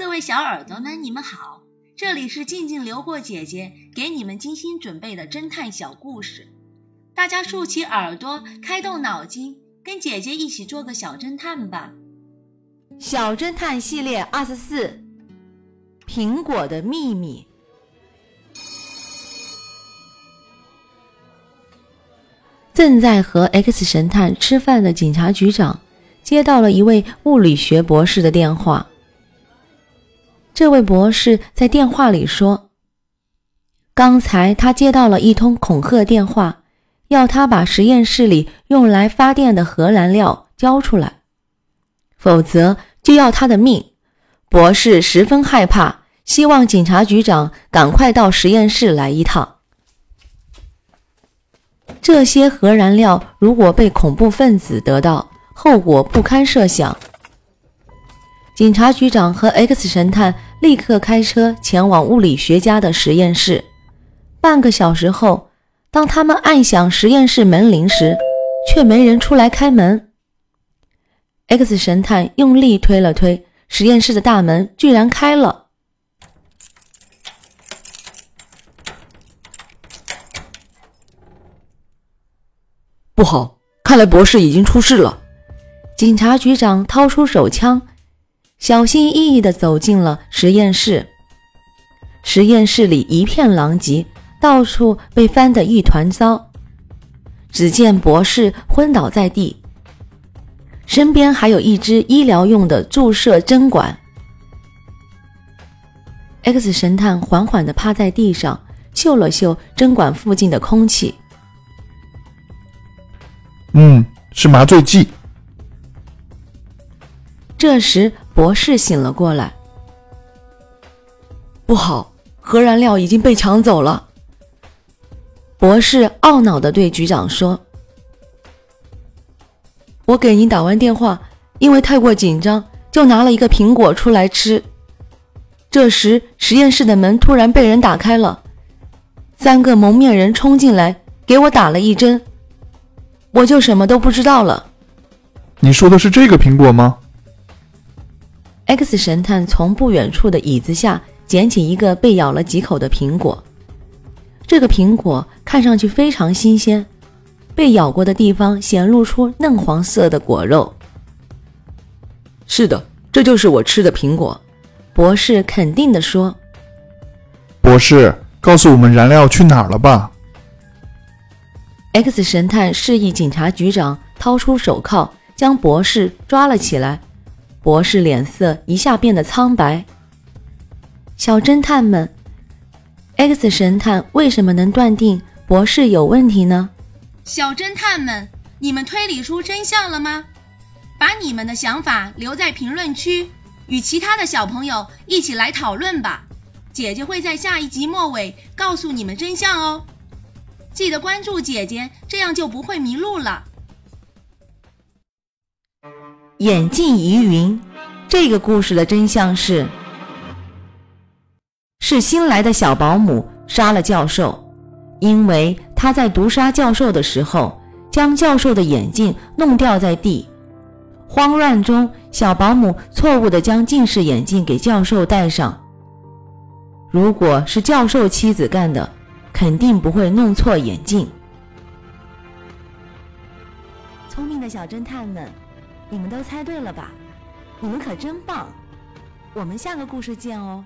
各位小耳朵们，你们好，这里是静静流过姐姐给你们精心准备的侦探小故事，大家竖起耳朵，开动脑筋，跟姐姐一起做个小侦探吧。小侦探系列二十四，苹果的秘密。正在和 X 神探吃饭的警察局长接到了一位物理学博士的电话。这位博士在电话里说：“刚才他接到了一通恐吓电话，要他把实验室里用来发电的核燃料交出来，否则就要他的命。”博士十分害怕，希望警察局长赶快到实验室来一趟。这些核燃料如果被恐怖分子得到，后果不堪设想。警察局长和 X 神探立刻开车前往物理学家的实验室。半个小时后，当他们按响实验室门铃时，却没人出来开门。X 神探用力推了推实验室的大门，居然开了。不好，看来博士已经出事了。警察局长掏出手枪。小心翼翼地走进了实验室。实验室里一片狼藉，到处被翻得一团糟。只见博士昏倒在地，身边还有一支医疗用的注射针管。X 神探缓缓地趴在地上，嗅了嗅针管附近的空气。嗯，是麻醉剂。这时，博士醒了过来。不好，核燃料已经被抢走了。博士懊恼地对局长说：“我给您打完电话，因为太过紧张，就拿了一个苹果出来吃。这时，实验室的门突然被人打开了，三个蒙面人冲进来，给我打了一针，我就什么都不知道了。”你说的是这个苹果吗？X 神探从不远处的椅子下捡起一个被咬了几口的苹果，这个苹果看上去非常新鲜，被咬过的地方显露出嫩黄色的果肉。是的，这就是我吃的苹果。博士肯定地说：“博士，告诉我们燃料去哪儿了吧？”X 神探示意警察局长掏出手铐，将博士抓了起来。博士脸色一下变得苍白。小侦探们，X 神探为什么能断定博士有问题呢？小侦探们，你们推理出真相了吗？把你们的想法留在评论区，与其他的小朋友一起来讨论吧。姐姐会在下一集末尾告诉你们真相哦。记得关注姐姐，这样就不会迷路了。眼镜疑云，这个故事的真相是：是新来的小保姆杀了教授，因为他在毒杀教授的时候，将教授的眼镜弄掉在地。慌乱中，小保姆错误地将近视眼镜给教授戴上。如果是教授妻子干的，肯定不会弄错眼镜。聪明的小侦探们。你们都猜对了吧？你们可真棒！我们下个故事见哦。